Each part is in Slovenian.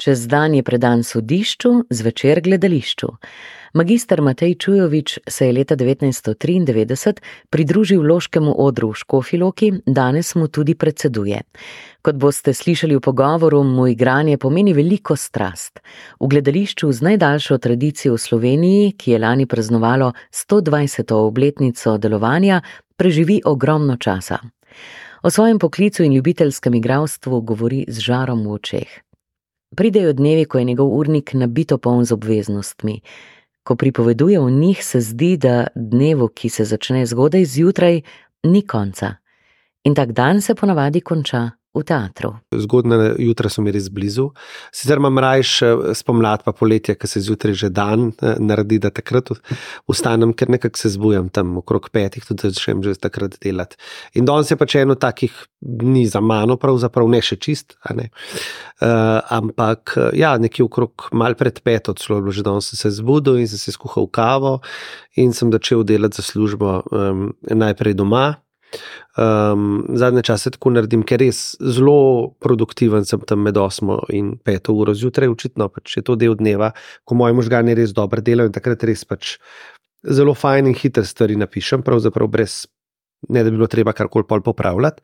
Čez dan je predan sodišču, zvečer gledališču. Magister Matej Čujovič se je leta 1993 pridružil loškemu odru v Škofiloki, danes mu tudi predseduje. Kot boste slišali v pogovoru, mu igranje pomeni veliko strast. V gledališču z najdaljšo tradicijo v Sloveniji, ki je lani praznovalo 120. obletnico delovanja, preživi ogromno časa. O svojem poklicu in ljubiteljskem igralstvu govori z žarom v očeh. Pridejo dnevi, ko je njegov urnik nabito poln z obveznostmi. Ko pripoveduje o njih, se zdi, da dnevu, ki se začne zgodaj zjutraj, ni konca. In tak dan se ponavadi konča v teatru. Zgodne jutra so mi res blizu. Sicer imam rajš spomlad, pa poletje, ki se zjutraj že dan eh, naredi, da takrat vstanem, ker nekako se zbujam tam okrog petih, tudi začnem že takrat delati. In danes je pač eno takih dni za mano, pravzaprav ne še čist. Ne? Uh, ampak ja, nekje okrog mal pred peto, celo je bilo že danes se zbudil in sem se skuhal kavo in sem začel delati za službo um, najprej doma. Um, zadnje čase tako naredim, ker res zelo produktiven sem tam med 8 in 5 uro zjutraj, očitno pač je to del dneva, ko moji možgani res dobro delajo in takrat res pač zelo fajn in hiter stvari napišem, pravzaprav brez. Ne, da bi bilo treba karkoli popravljati.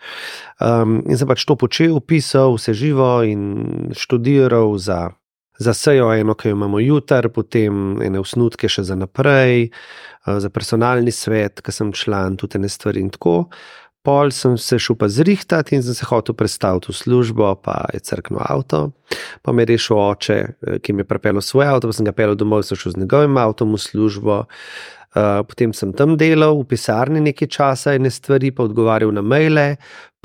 Um, in sem pač to počel, pisal, vse živo in študiral za za sejo, eno, ki jo imamo jutri, potem ene usnutke še za naprej, eh, za personalni svet, ki sem član tudi ne stvari in tako. Pol sem se šel pa zrihtati in sem se hotel predstaviti v službo, pa je crkno avto. Pa me je rešil oče, eh, ki mi je pripeljal svoj avto, pa sem ga peljal domov, sem šel z njegovim avtom v službo. Uh, potem sem tam delal v pisarni nekaj časa in stvari, pa odgovarjal na maile,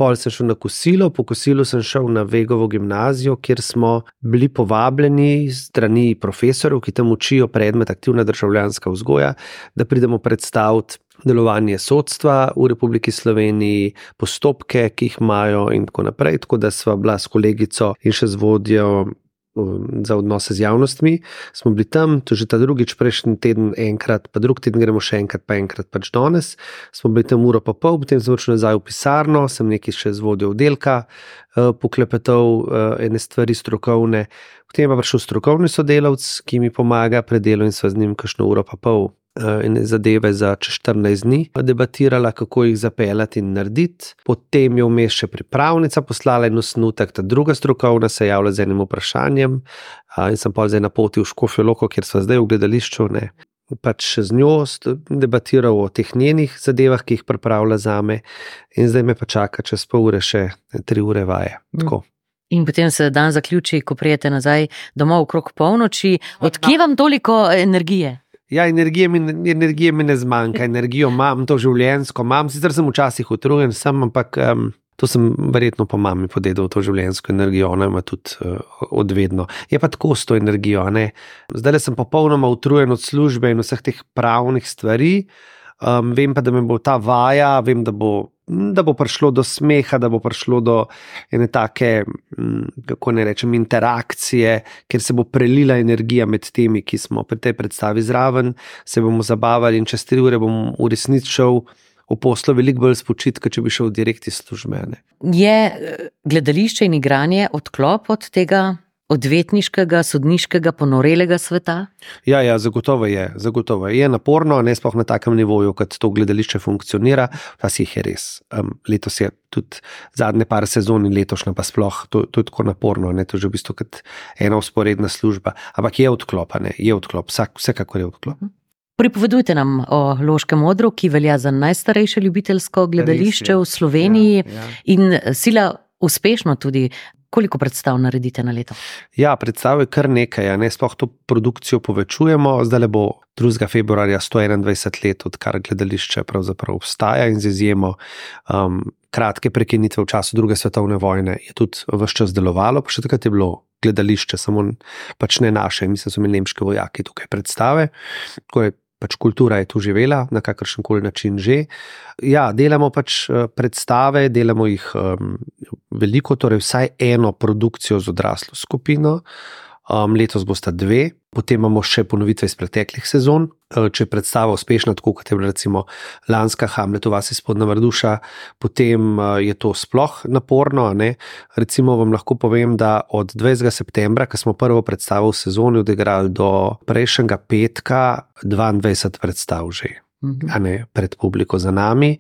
Pol sem šel na kosilo, po kosilu sem šel na Vegovo gimnazijo, kjer smo bili povabljeni strani profesorjev, ki tam učijo predmet aktivna državljanska vzgoja, da pridemo predstaviti delovanje sodstva v Republiki Sloveniji, postopke, ki jih imajo in tako naprej. Tako da sva bila s kolegico in še z vodjo za odnose z javnostmi. Smo bili tam, to že ta drugič, prejšnji teden, enkrat, pa drug teden gremo še enkrat, pa enkrat pač danes. Smo bili tam uro pa pol, potem sem šel nazaj v pisarno, sem nekaj še z vodjo oddelka, uh, poklepetal uh, ene stvari strokovne. Potem pa prišel strokovni sodelavc, ki mi pomaga pri delu in sva z njim kakšno uro pa pol in eh, zadeve za 14 dni, debatirala, kako jih zapeljati in narediti. Potem je vmes še pripravnica poslala en osnutek, ta druga strokovna se je javila z enim vprašanjem, in sem pa zdaj na poti v Škofijo Loko, kjer smo zdaj v gledališču. Ne. Pač z njo debatiral o teh njenih zadevah, ki jih pripravlja za me, in zdaj me pa čaka čez pol ure še tri ure vaje. Tako. In potem se dan zaključi, ko prijete nazaj domov okrog polnoči. Odkje vam toliko energije? Ja, energije mi, energije mi ne zmanjka, energijo imam, to življensko imam, sicer sem včasih utrujen, sem, ampak um, to sem verjetno po mami podedal, to življensko energijo, ona ima tudi uh, odvedno. Je pa tako s to energijo, ne? zdaj sem popolnoma utrujen od službe in vseh teh pravnih stvari. Um, vem pa, da me bo ta vaja, vem, da bo da bo prišlo do smeha, da bo prišlo do ene take, mm, kako ne rečem, interakcije, ker se bo prelila energija med temi, ki smo pri tej predstavi zraven, se bomo zabavali in čez tri ure bom v resnici šel. V poslu veliko bolj spočitka, če bi šel direkt iz službe. Je eh, gledališče in igranje odklop od tega odvetniškega, sodniškega, ponorelega sveta? Ja, ja zagotovo je. Zagotovo je naporno, ne sploh na takem nivoju, kot to gledališče funkcionira. Včasih je res. Um, letos je tudi zadnje par sezon in letošnja pa sploh, to, to je tako naporno, ne? to je že v bistvu kot ena usporedna služba. Ampak je odklop, ne? je odklop, Vsak, vsekakor je odklop. Pripovedujte nam o Loškem odru, ki velja za najstarejše ljubiteljsko gledališče v Sloveniji ja, ja. in sila uspešno tudi Koliko predstav naredite na leto? Ja, predstav je kar nekaj, ne sploh to produkcijo povečujemo. Zdaj le bo 2. februarja 121 let, odkar gledališče pravzaprav obstaja in z izjemo um, kratke prekinitve v času druge svetovne vojne je tudi vse čas delovalo, pa še takrat je bilo gledališče, samo pač ne naše, mislim, so imeli nemški vojaki tukaj predstave. Tako je pač kultura je tu živela na kakršen koli način že. Ja, delamo pač eh, predstave, delamo jih um, veliko, torej vsaj eno produkcijo z odraslo skupino. um, letos bosta dve, potem imamo še ponovitve iz preteklih sezon. Uh, če je predstava uspešna, tako kot je bila recimo lanska Hamlet, vas izpodna vrduša, potem uh, je to sploh naporno. Recimo vam lahko povem, da od 20. septembra, ko smo prvo predstavo v sezoni odigrali, do prejšnjega petka 22 predstav že. Mhm. Ne, pred publiko za nami,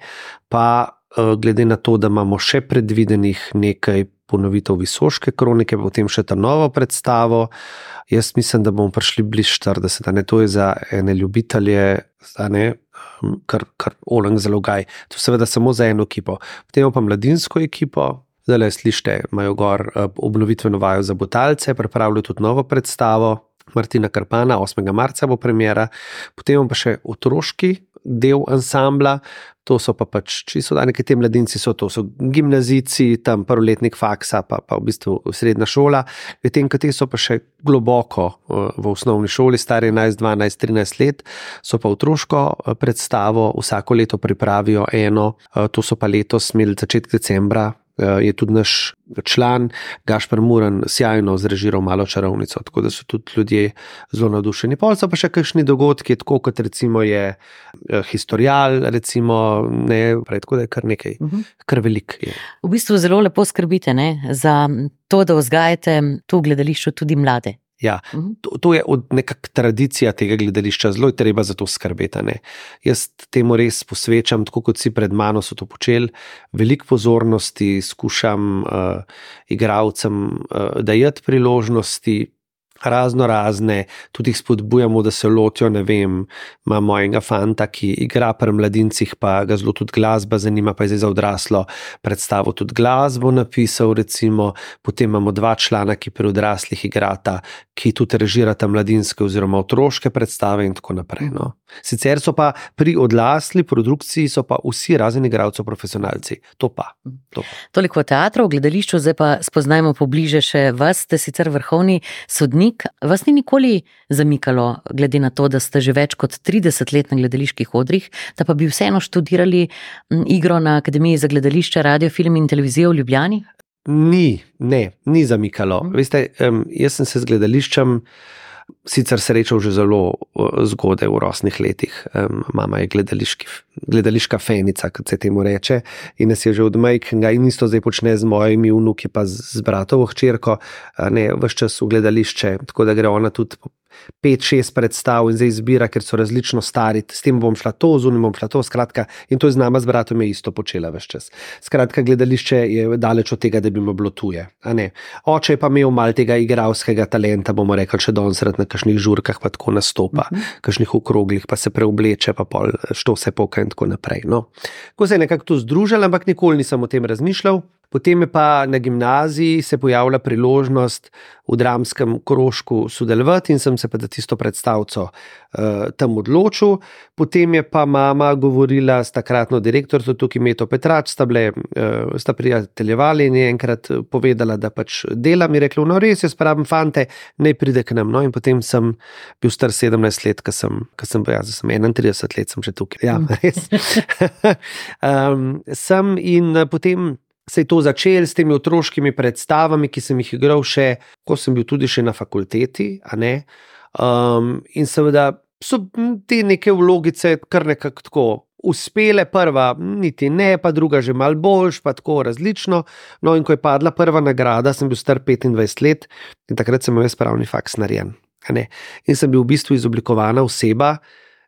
pa glede na to, da imamo še predvidenih nekaj ponovitev Visoške kronike, potem še ta novo predstavo. Jaz mislim, da bomo prišli bliž 40, ne to je za ene ljubitelje, ne, um, kar, kar oleng zelo gaj. To seveda samo za eno ekipo. Potem pa mladinsko ekipo. Zdaj le slište, imajo gor uh, obnovitveno vajo za botalce, pripravljajo tudi novo predstavo. Martina Karpana, 8. marca bo premjera, potem pa še otroški del ansambla, to so pa pač čisto da neki ti mladinci, so to so gimnazici, tam prvoletnik faksa, pa, pa v bistvu srednja šola, medtem ko ti so pa še globoko eh, v osnovni šoli, stari 11, 12, 13 let, so pa otroško eh, predstavo vsako leto pripravijo eno, eh, to so pa letos imeli začetek decembra, je tudi naš član Gašpr Muren sjajno zrežiral malo čarovnico, tako da so tudi ljudje zelo navdušeni. Pol so pa še kakšni dogodki, tako kot recimo je eh, historial, recimo, ne, prej, tako da je kar nekaj, uh mhm. -huh. kar velik. Je. V bistvu zelo lepo skrbite ne, za to, da vzgajate tu v gledališču tudi mlade. Ja, mhm. to, to je nekakšna tradicija tega gledališča, zelo je treba za to skrbeti. Jaz temu res posvečam, tako kot si pred mano so to počeli, veliko pozornosti skušam uh, igravcem uh, dajati priložnosti, razno razne, tudi jih spodbujamo, da se lotijo. Ne vem, imamo mojega fanta, ki igra pri mladincih, pa ga zelo tudi glasba zanima, pa je zdaj za odraslo predstavo tudi glasbo napisal. Recimo. Potem imamo dva člana, ki pri odraslih igrata, ki tudi režirata mladinske oziroma otroške predstave in tako naprej. No. Sicer so pa pri odlasli produkciji pa vsi razen igralcev profesionalci. To pa, to pa. Toliko o teatru, v gledališču, zdaj pa spoznajmo pobliže še vas, ste sicer vrhovni sodnik umetnik, vas ni nikoli zamikalo, glede na to, da ste že več kot 30 let na gledaliških odrih, da pa bi vseeno študirali igro na Akademiji za gledališče, radio, film in televizijo v Ljubljani? Ni, ne, ni zamikalo. Hmm. Veste, jaz sem se z gledališčem sicer srečal že zelo zgodaj v rosnih letih. Mama je gledališka fenica, kot se temu reče, in nas je že od majhnega in isto zdaj počne z mojimi vnuki, pa z, bratovo hčerko, ne vse čas v gledališče, tako da gre ona tudi pet, šest predstav in zdaj izbira, ker so različno stari, s tem bom šla to, z unim bom šla to. Skratka, in to je z nama, z bratom, je isto počela več čas. Skratka, gledališče je daleč od tega, da bi mu bilo tuje. Oče je pa imel malo tega igralskega talenta, bomo rekli, še danes na kakšnih žurkah, pa tako nastopa, uh mhm. -huh. kakšnih okroglih, pa se preobleče, pa pol, što se poka in tako naprej. No. Ko se je nekako to združilo, ampak nikoli nisem o tem razmišljal. Potem je pa na gimnaziji se pojavila priložnost v dramskem krožku sodelovati in sem se pa za tisto predstavco uh, tam odločil. Potem je pa mama govorila s takratno direktorico, tukaj Meto Petrač, sta, bile, uh, sta prijateljevali in je enkrat povedala, da pač dela. Mi je rekla, no res, jaz pravim, fante, ne pride k nam. No, in potem sem bil star 17 let, ker sem, sem bil jaz, sem 31 let, sem že tukaj. Ja, res. um, sem in potem se je to začelo s temi otroškimi predstavami, ki sem jih igral še, ko sem bil tudi na fakulteti. Um, in seveda so te neke vlogice kar nekako tako. Uspele prva, niti ne, pa druga že malo boljš, pa tako različno. No, in ko je padla prva nagrada, sem bil star 25 let in takrat sem imel spravni faks narejen. In sem bil v bistvu izoblikovana oseba,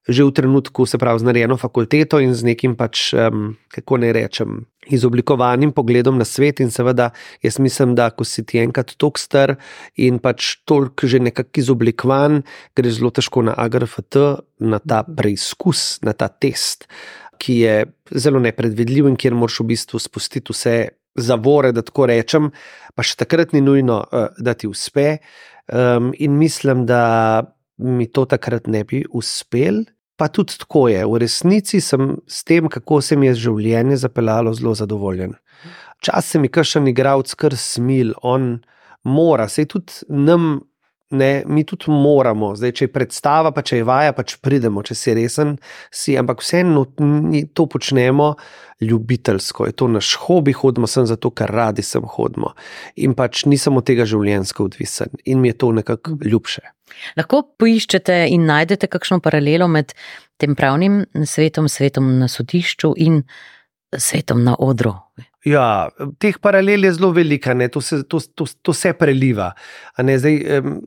že v trenutku, se pravi, z narejeno fakulteto in z nekim pač, um, kako naj rečem, izoblikovanim pogledom na svet. In seveda, jaz mislim, da ko si ti enkrat tako star in pač toliko že nekako izoblikovan, gre zelo težko na AGRFT, na ta preizkus, na ta test, ki je zelo nepredvidljiv in kjer moraš v bistvu spustiti vse zavore, da tako rečem, pa še takrat ni nujno, uh, da ti uspe. Um, in mislim, da mi to takrat ne bi uspel. Pa tudi tako je. V resnici sem s tem, kako se mi je življenje zapeljalo, zelo zadovoljen. Čas se mi kašen igralec kar smil, on mora, se tudi nam ne, mi tudi moramo, zdaj, če je predstava, pa če je vaja, pač pridemo, če si resen, si, ampak vseeno to počnemo ljubiteljsko, je to naš hobi, hodimo sem zato, ker radi sem hodimo. In pač nisem od tega življenjsko odvisen in mi je to nekako ljubše. Lahko poiščete in najdete kakšno paralelo med tem pravnim svetom, svetom na sodišču in svetom na odru. Ja, teh paralel je zelo velika, to se, to, to, to se preliva. Zdaj, um,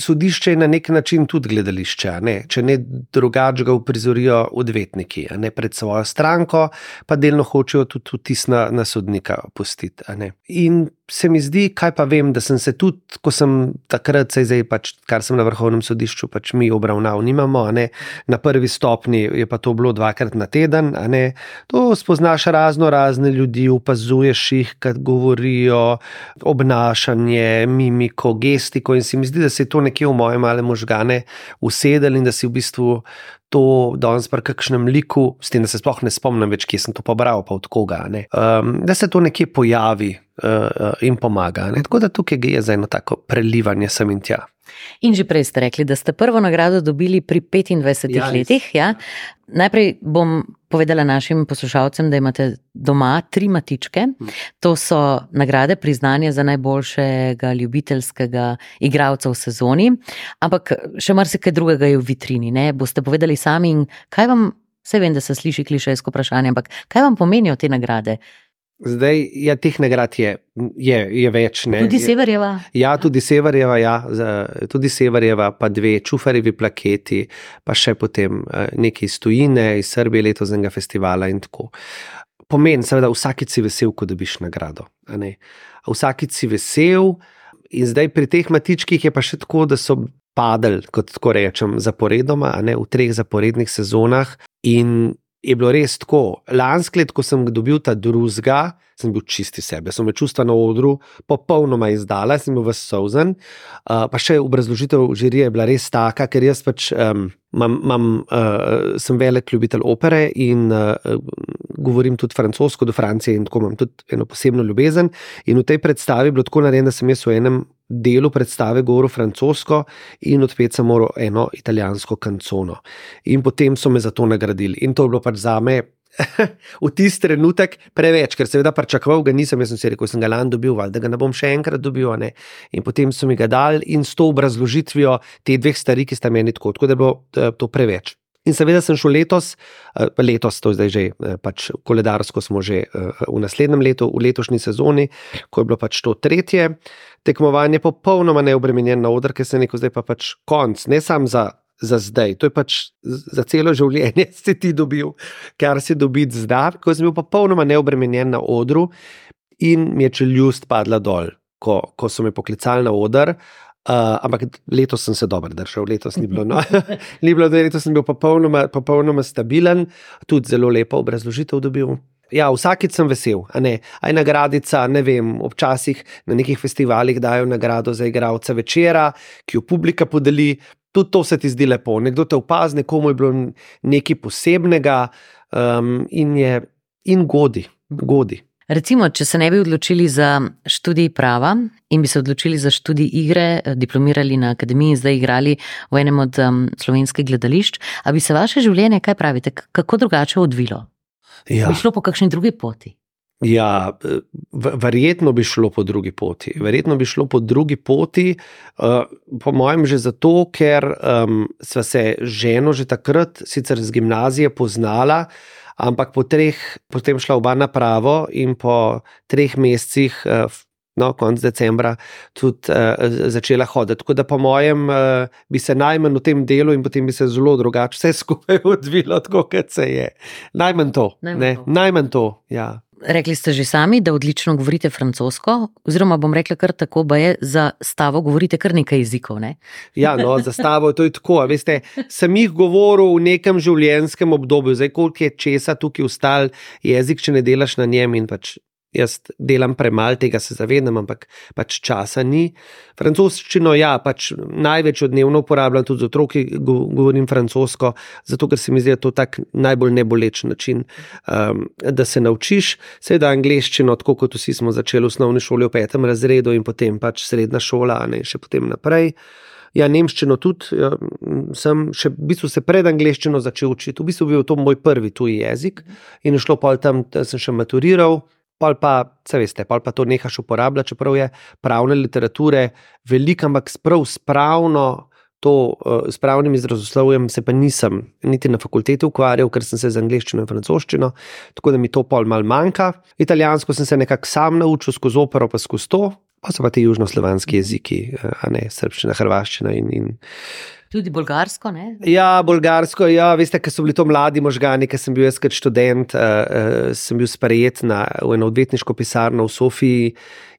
sodišče je na nek način tudi gledališče, ne? če ne drugače ga uprizorijo odvetniki, ne pred svojo stranko, pa delno hočejo tudi vtis na, na sodnika pustiti. In se mi zdi, kaj pa vem, da sem se tudi, ko sem takrat, se zdaj pač, kar sem na vrhovnem sodišču, pač mi obravnav nimamo, na prvi stopni je pa to bilo dvakrat na teden, to spoznaš razno razne ljudi, opazuješ jih, kaj govorijo, obnašanje, mimiko, gestiko in se mi zdi, da se je to nekje v moje male možgane usedel in da si v bistvu to danes pri kakšnem liku, s tem, da se sploh ne spomnim več, kje sem to pobral, pa od koga. Um, da se to nekje pojavi uh, in pomaga. Ne? Tako da tukaj je za eno tako prelivanje sem in tja. In že prej ste rekli, da ste prvo nagrado dobili pri 25 ja, letih. Ja? Najprej bom povedala našim poslušalcem, da imate doma tri matičke. To so nagrade, priznanje za najboljšega ljubiteljskega igralca v sezoni, ampak še marsikaj drugega je v vitrini. Ne? Boste povedali sami, kaj vam, vse vem, da se sliši klišejsko vprašanje, ampak kaj vam pomenijo te nagrade? Zdaj, ja, teh nagrad je, je, je več. Ne? Tudi Severjeva. Ja, tudi Severjeva, ja, tudi Severjeva, pa dve čufarjevi plaketi, pa še potem eh, neki iz Tujine, iz Srbije, letošnjega festivala in tako. Pomeni, seveda, vsakič si vesel, ko dobiš nagrado. Vsakič si vesel, in zdaj pri teh matičkih je pa še tako, da so padli, kot tako rečem, zaporedoma, ne, v treh zaporednih sezonah. In je bilo res tako. Lansko leto, ko sem dobil ta drugega, sem bil čisti sebe, sem me čustva na odru popolnoma izdala, sem bil vsesozen. Uh, pa še obrazložitev žirije je bila res taka, ker jaz pač um, mam, mam, uh, sem velik ljubitelj opere in uh, govorim tudi francosko do Francije in tako imam tudi eno posebno ljubezen. In v tej predstavi je bilo tako narejeno, da sem jaz v enem delu predstave govoril francosko in odpet sem moral eno italijansko kancono. In potem so me za to nagradili. In to je bilo pač za me v tisti trenutek preveč, ker seveda pričakoval ga nisem, jaz sem si rekel, sem ga lani dobil, da ga ne bom še enkrat dobil. Ne? In potem so mi ga dali in s to obrazložitvijo te dveh stvari, ki sta meni tako, tako da bilo eh, to preveč. In seveda sem šel letos, eh, letos, to je zdaj že eh, pač koledarsko, smo že v naslednjem letu, v letošnji sezoni, ko je bilo pač to tretje tekmovanje, popolnoma neobremenjen na odr, ker se je neko zdaj pa pač konc, ne samo za za zdaj. To je pač za celo življenje, si ti dobil, kar si dobil zdaj, ko sem bil popolnoma neobremenjen na odru in mi je čeljust padla dol, ko, ko so me poklicali na oder. Uh, ampak letos sem se dobro držal, letos ni bilo. No. ni bilo, letos sem bil popolnoma, popolnoma stabilen, tudi zelo lepo obrazložitev dobil. Ja, vsakeč sem vesel, a ne. Aj nagradica, ne vem, občasih na nekih festivalih dajo nagrado za igralca večera, ki jo publika podeli, tudi to se ti zdi lepo. Nekdo te opazi, nekomu je bilo nekaj posebnega um, in je in godi. godi. Recimo, če se ne bi odločili za študij prava in bi se odločili za študij igre, diplomirali na akademiji in zdaj igrali v enem od um, slovenskih gledališč, ali bi se vaše življenje, kaj pravite, kako drugače odvilo? Ja. Bi šlo po kakšni drugi poti? Ja, verjetno bi šlo po drugi poti. Verjetno bi šlo po drugi poti, uh, po mojem, že zato, ker um, sva se ženo že takrat, sicer z gimnazije, poznala, ampak po treh, potem šla oba na pravo in po treh mesecih, uh, no, konc decembra, tudi uh, začela hoditi. Tako da, po mojem, uh, bi se najmanj v tem delu in potem bi se zelo drugače vse skupaj odvilo, kot se je. Najmanj to. Najmanj to. Najmanj to ja. Rekli ste že sami, da odlično govorite francosko, oziroma bom rekla kar tako, da je za stavo govorite kar nekaj jezikov. Ne? Ja, no, za stavo je to tako. Veste, sem jih govoril v nekem življenjskem obdobju, zdaj koliko je česa tukaj ustal jezik, če ne delaš na njem in pač Jaz delam premalo tega, se zavedam, ampak pač časa ni. Francoščino, ja, pač največ dnevno uporabljam, tudi z otroki govorim francosko, zato ker se mi zdi, da je to tak najbolj neboleč način, um, da se naučiš. Seveda angliščino, tako kot vsi smo začeli v osnovni šoli v petem razredu in potem pač srednja šola, ne še potem naprej. Ja, nemščino tudi, ja, sem še v bistvu se pred angliščino začel učiti. V bistvu bil to moj prvi tuji jezik in šlo pa tam, da sem še maturiral. Pol pa, se veste, pol pa to nehaš uporabljati, čeprav je pravne literature veliko, ampak sprav spravno to uh, s pravnim izrazoslovjem se pa nisem niti na fakulteti ukvarjal, ker sem se z angliščino in francoščino, tako da mi to pol mal manjka. Italijansko sem se nekako sam naučil skozi opero, pa skozi to, pa so pa ti južnoslovanski jeziki, uh, a ne srpščina, hrvaščina in. in Tudi bolgarsko, ne? Ja, bolgarsko, ja, veste, ker so bili to mladi možgani, ker sem bil jaz kot študent, uh, uh, sem bil sprejet na, eno odvetniško pisarno v Sofiji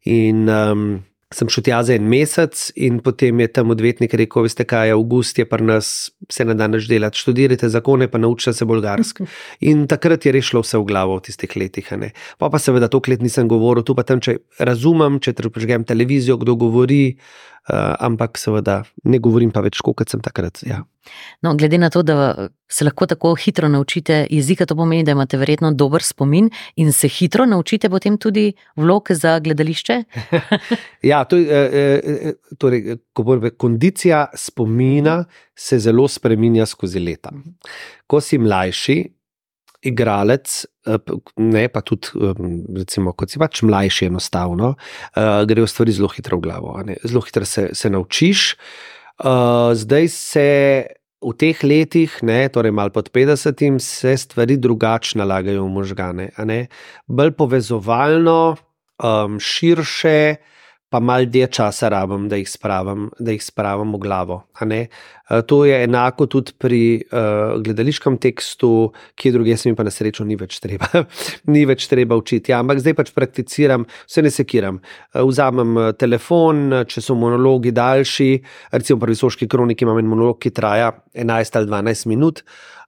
in um, sem šel tja za en mesec, in potem je tam odvetnik rekel: Veste, kaj je avgust, je pri nas, se ne da več delati, študirajte zakone, pa naučite se bolgarsko. In takrat je rešilo vse v glavo v tistih letih. Pa pa seveda, to let nisem govoril, tu pa tam, če razumem, če prežgem televizijo, kdo govori. Uh, ampak seveda ne govorim pa več, kot sem takrat. Ja. No, glede na to, da se lahko tako hitro naučite jezika, to pomeni, da imate verjetno dober spomin in se hitro naučite potem tudi vloge za gledališče. ja, to, eh, torej, ko bo kondicija spomina, se zelo spremenja skozi leta. Ko si mlajši, igralec, eh, ne pa tudi, recimo, kot si pač mlajši, enostavno, uh, grejo stvari zelo hitro v glavo. Zelo hitro se, se naučiš. Zdaj se v teh letih, ne, torej malo pod 50, se stvari drugače nalagajo v možgane. Bolj povezovalno, um, širše, pa malo dlje časa rabim, da jih spravim, da jih spravim v glavo. E, to je enako tudi pri uh, gledališkem tekstu, ki je druge, se mi pa na srečo ni več treba, ni več treba učiti. Ja, ampak zdaj pač prakticiram, vse ne sekiram. Uh, vzamem telefon, če so monologi daljši, recimo pri visoški kroniki imam en monolog, ki traja 11 ali 12 minut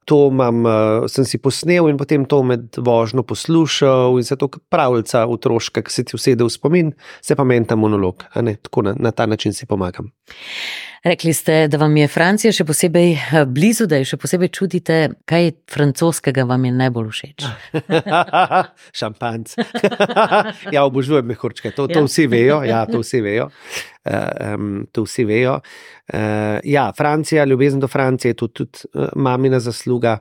to imam, uh, sem si posnel in potem to med vožnjo poslušal, in se to pravljica otroška, ki se ti usede v spomin, se pa meni ta monolog. Tako na, na ta način si pomagam. Rekli ste, da vam je Francija še posebej eh, blizu, da jo še posebej čutite. Kaj francoskega vam je najbolj všeč? Šampanc. ja, obožujem mehurčke, to, to ja. vsi vejo. Ja, to vsi vejo. Um, to vsi vejo. Uh, ja, Francija, ljubezen do Francije je tudi, tudi uh, mamina zasluga.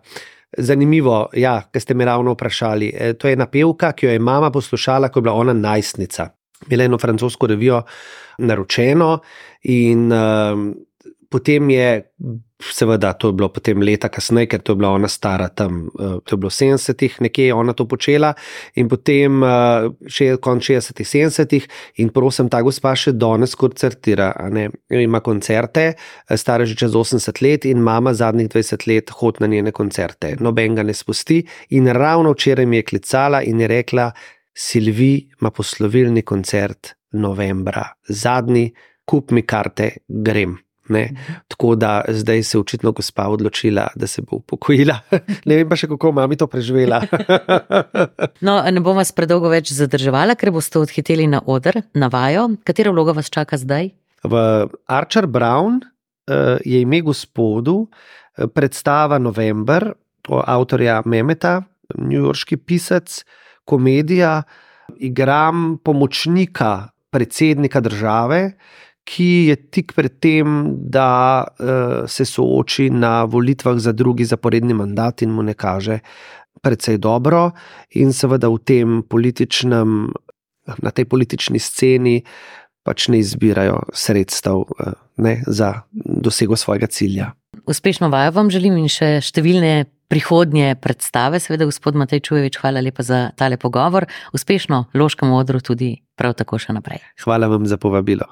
Zanimivo, ja, ker ste me ravno vprašali. E, to je ena pevka, ki jo je mama poslušala, ko je bila ona najstnica imela eno francosko revijo naročeno, in uh, potem je, seveda, to je bilo potem leta kasneje, ker to je bila ona stara tam, uh, to je bilo 70-ih, nekje ona to počela, in potem uh, še konc 60-ih, 70-ih, in prosim, ta gospa še danes koncertira, ima koncerte, stara že čez 80 let, in mama zadnjih 20 let hodi na njene koncerte, noben ga ne spusti, in ravno včeraj mi je klicala in je rekla, Silvi ima poslovilni koncert novembra, zadnji, kup mi karte, grem. Ne? Tako da zdaj se je očitno gospa odločila, da se bo upokojila. Ne vem pa še, kako mami to preživela. no, ne bom vas predolgo več zadrževala, ker boste odhiteli na oder, na vajo. Katera vloga vas čaka zdaj? V Archer Brown uh, je ime gospodu uh, predstava November, avtorja Memeta, newyorški pisec komedija, igram pomočnika predsednika države, ki je tik pred tem, da uh, se sooči na volitvah za drugi zaporedni mandat in mu ne kaže precej dobro, in seveda v tem političnem, na tej politični sceni. Pač ne izbirajo sredstev eh, ne, za dosego svojega cilja. Uspešno vajo vam želim in še številne prihodnje predstave. Seveda, gospod Matej Čujevič, hvala lepa za tale pogovor. Uspešno loškem odru tudi prav tako še naprej. Hvala vam za povabilo.